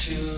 to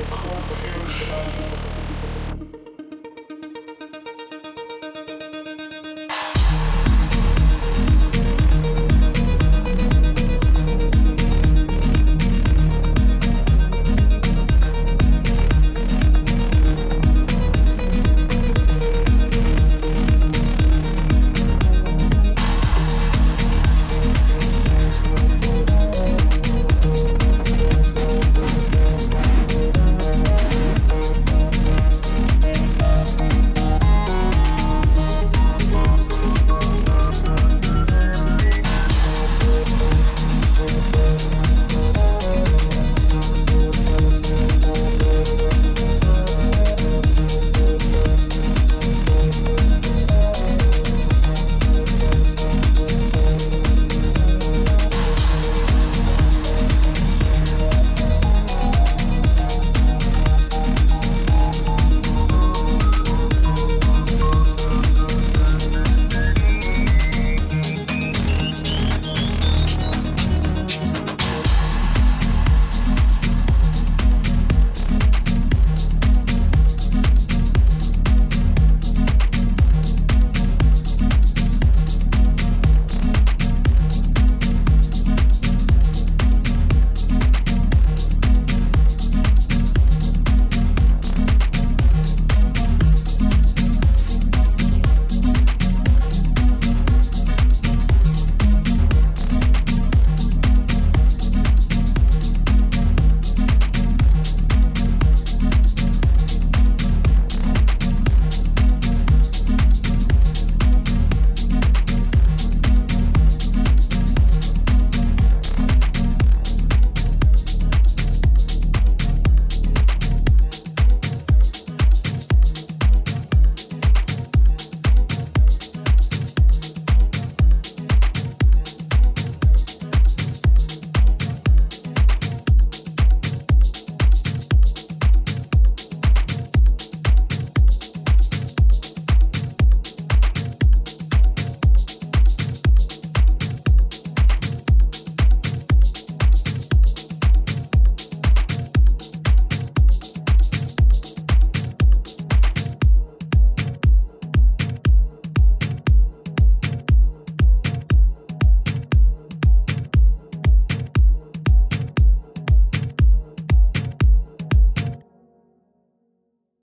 The cold air shining.